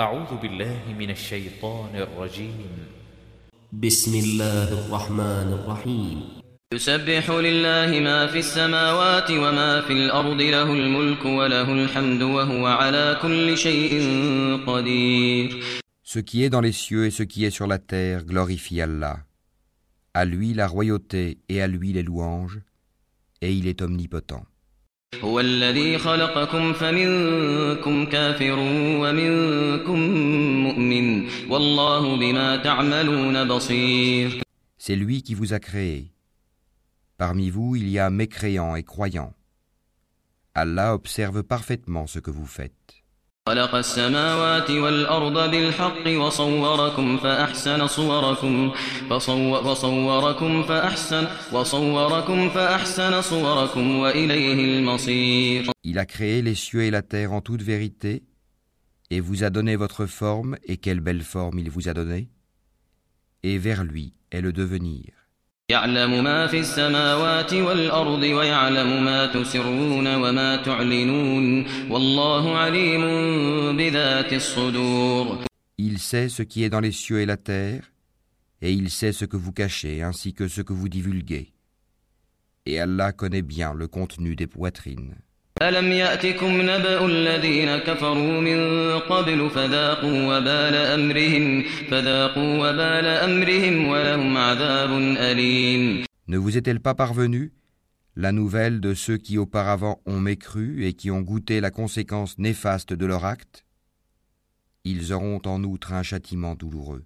أعوذ بالله من الشيطان الرجيم بسم الله الرحمن الرحيم يسبح لله ما في السماوات وما في الأرض له الملك وله الحمد وهو على كل شيء قدير Ce qui est dans les cieux et ce qui est sur la terre glorifie Allah. À lui la royauté et à lui les louanges, et il est omnipotent. هو الذي خلقكم فمنكم كافر ومنكم مؤمن والله بما تعملون بصير C'est lui qui vous a créé. Parmi vous, il y a mécréants et croyants. Allah observe parfaitement ce que vous faites. خلق السماوات والأرض بالحق وصوركم فأحسن صوركم فصو وصوركم فأحسن وصوركم فأحسن صوركم وإليه المصير Il a créé les cieux et la terre en toute vérité, et vous a donné votre forme, et quelle belle forme il vous a donnée, et vers lui est le devenir. يعلم ما في السماوات والأرض ويعلم ما تسرون وما تعلنون والله عليم بذات الصدور Il sait ce qui est dans les cieux et la terre, et il sait ce que vous cachez ainsi que ce que vous divulguez. Et Allah connaît bien le contenu des poitrines. ألم يأتكم نبأ الذين كفروا من قبل فذاقوا وبال أمرهم فذاقوا وبال أمرهم ولهم عذاب أليم Ne vous est-elle pas parvenue la nouvelle de ceux qui auparavant ont mécru et qui ont goûté la conséquence néfaste de leur acte Ils auront en outre un châtiment douloureux.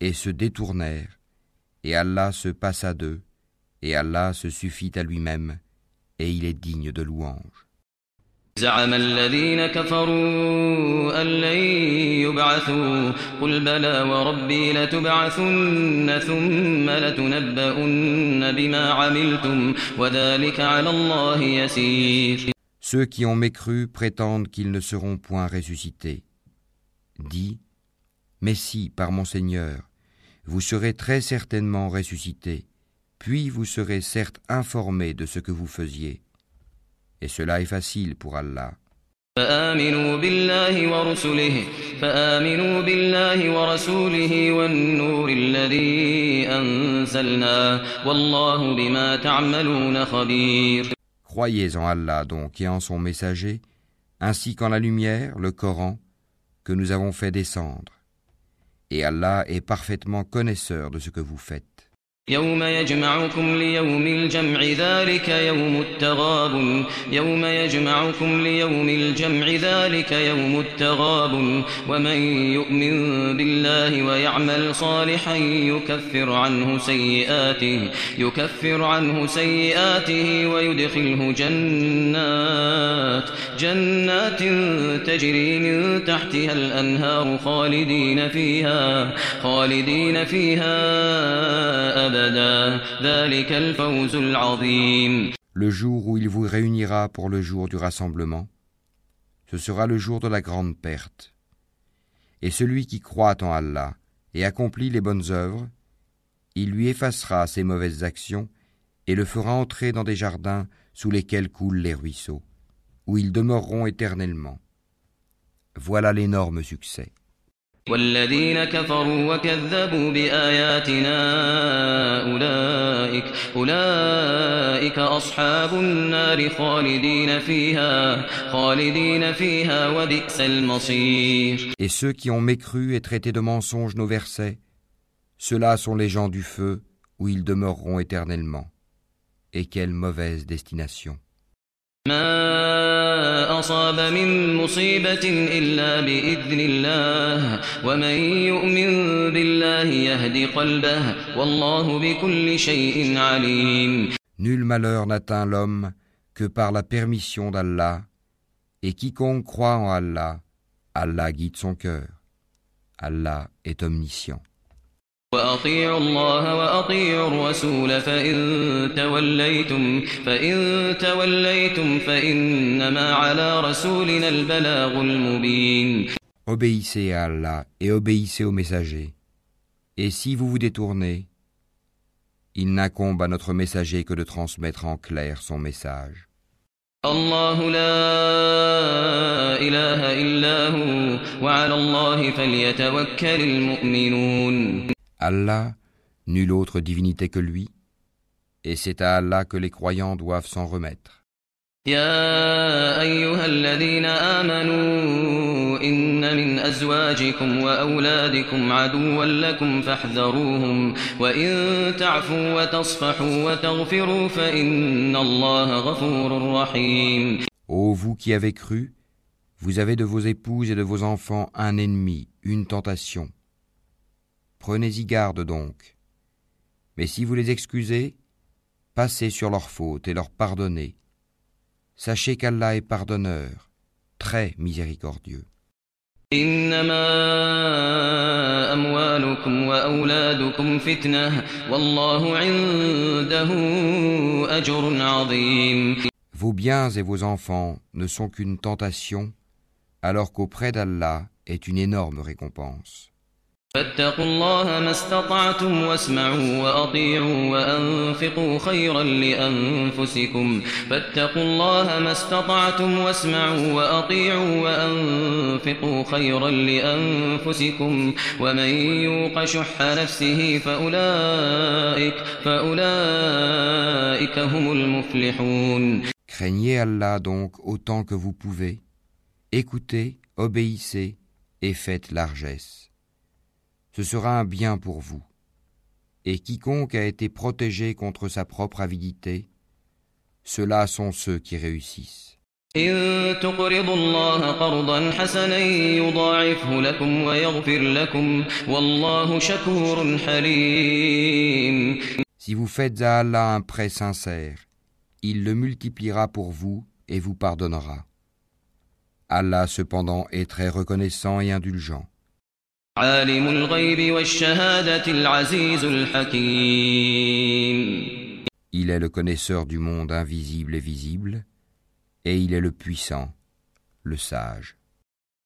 et se détournèrent, et Allah se passa d'eux, et Allah se suffit à lui-même, et il est digne de louange. زعم الذين كفروا أن لن يبعثوا قل بلى وربي لتبعثن ثم لتنبؤن بما عملتم وذلك على الله يسير Ceux qui ont mécru prétendent qu'ils ne seront point ressuscités. Dis, mais si, par mon Seigneur, vous serez très certainement ressuscités, puis vous serez certes informés de ce que vous faisiez. Et cela est facile pour Allah. فآمنوا بالله ورسله فآمنوا بالله ورسوله والنور الذي أنزلنا والله بما تعملون خبير Croyez en Allah donc et en son messager, ainsi qu'en la lumière, le Coran, que nous avons fait descendre. Et Allah est parfaitement connaisseur de ce que vous faites. يوم يجمعكم ليوم الجمع ذلك يوم التغاب يوم يجمعكم ليوم الجمع ذلك يوم التغاب ومن يؤمن بالله ويعمل صالحا يكفر عنه سيئاته يكفر عنه سيئاته ويدخله جنات. جنات تجري من تحتها الأنهار خالدين فيها خالدين فيها أبدا. Le jour où il vous réunira pour le jour du rassemblement, ce sera le jour de la grande perte. Et celui qui croit en Allah et accomplit les bonnes œuvres, il lui effacera ses mauvaises actions et le fera entrer dans des jardins sous lesquels coulent les ruisseaux, où ils demeureront éternellement. Voilà l'énorme succès. والذين كفروا وكذبوا بآياتنا أولئك أولئك أصحاب النار خالدين فيها خالدين فيها وبئس المصير Et ceux qui ont mécru et traité de mensonges nos versets, ceux-là sont les gens du feu, où ils demeureront éternellement. Et quelle mauvaise destination. ما أصاب من مصيبة إلا بإذن الله ومن يؤمن بالله يهد قلبه والله بكل شيء عليم Nul malheur n'atteint l'homme que par la permission d'Allah, et quiconque croit en Allah, Allah guide son cœur. Allah est omniscient. وأطيعوا الله وأطيعوا الرسول فإن توليتم فإن توليتم فإنما على رسولنا البلاغ المبين Obéissez à Allah et obéissez aux messagers. Et si vous vous détournez, il n'incombe à notre messager que de transmettre en clair son message. الله لا إله إلا هو وعلى الله فليتوكل المؤمنون Allah, nulle autre divinité que lui, et c'est à Allah que les croyants doivent s'en remettre. يا أيها الذين آمنوا إن من أزواجكم وأولادكم عدوا لكم فاحذروهم وإن تعفوا وتصفحوا وتغفروا فإن الله غفور رحيم Ô vous qui avez cru, vous avez de vos épouses et de vos enfants un ennemi, une tentation. Prenez-y garde donc. Mais si vous les excusez, passez sur leurs fautes et leur pardonnez. Sachez qu'Allah est pardonneur, très miséricordieux. إنما أموالكم وأولادكم فتنة والله عنده أجر عظيم Vos biens et vos enfants ne sont qu'une tentation, alors qu'auprès d'Allah est une énorme récompense. فاتقوا الله ما استطعتم واسمعوا وأطيعوا وأنفقوا خيرا لأنفسكم. فاتقوا الله ما استطعتم واسمعوا وأطيعوا وأنفقوا خيرا لأنفسكم. ومن يوق شح نفسه فأولئك, فأولئك هم المفلحون. Craignez Allah donc autant que vous pouvez, écoutez, obéissez et faites largesse. ce sera un bien pour vous. Et quiconque a été protégé contre sa propre avidité, ceux-là sont ceux qui réussissent. Si vous faites à Allah un prêt sincère, il le multipliera pour vous et vous pardonnera. Allah cependant est très reconnaissant et indulgent. عالم الغيب والشهادة العزيز الحكيم Il est le connaisseur du monde invisible et visible, et il est le puissant, le sage.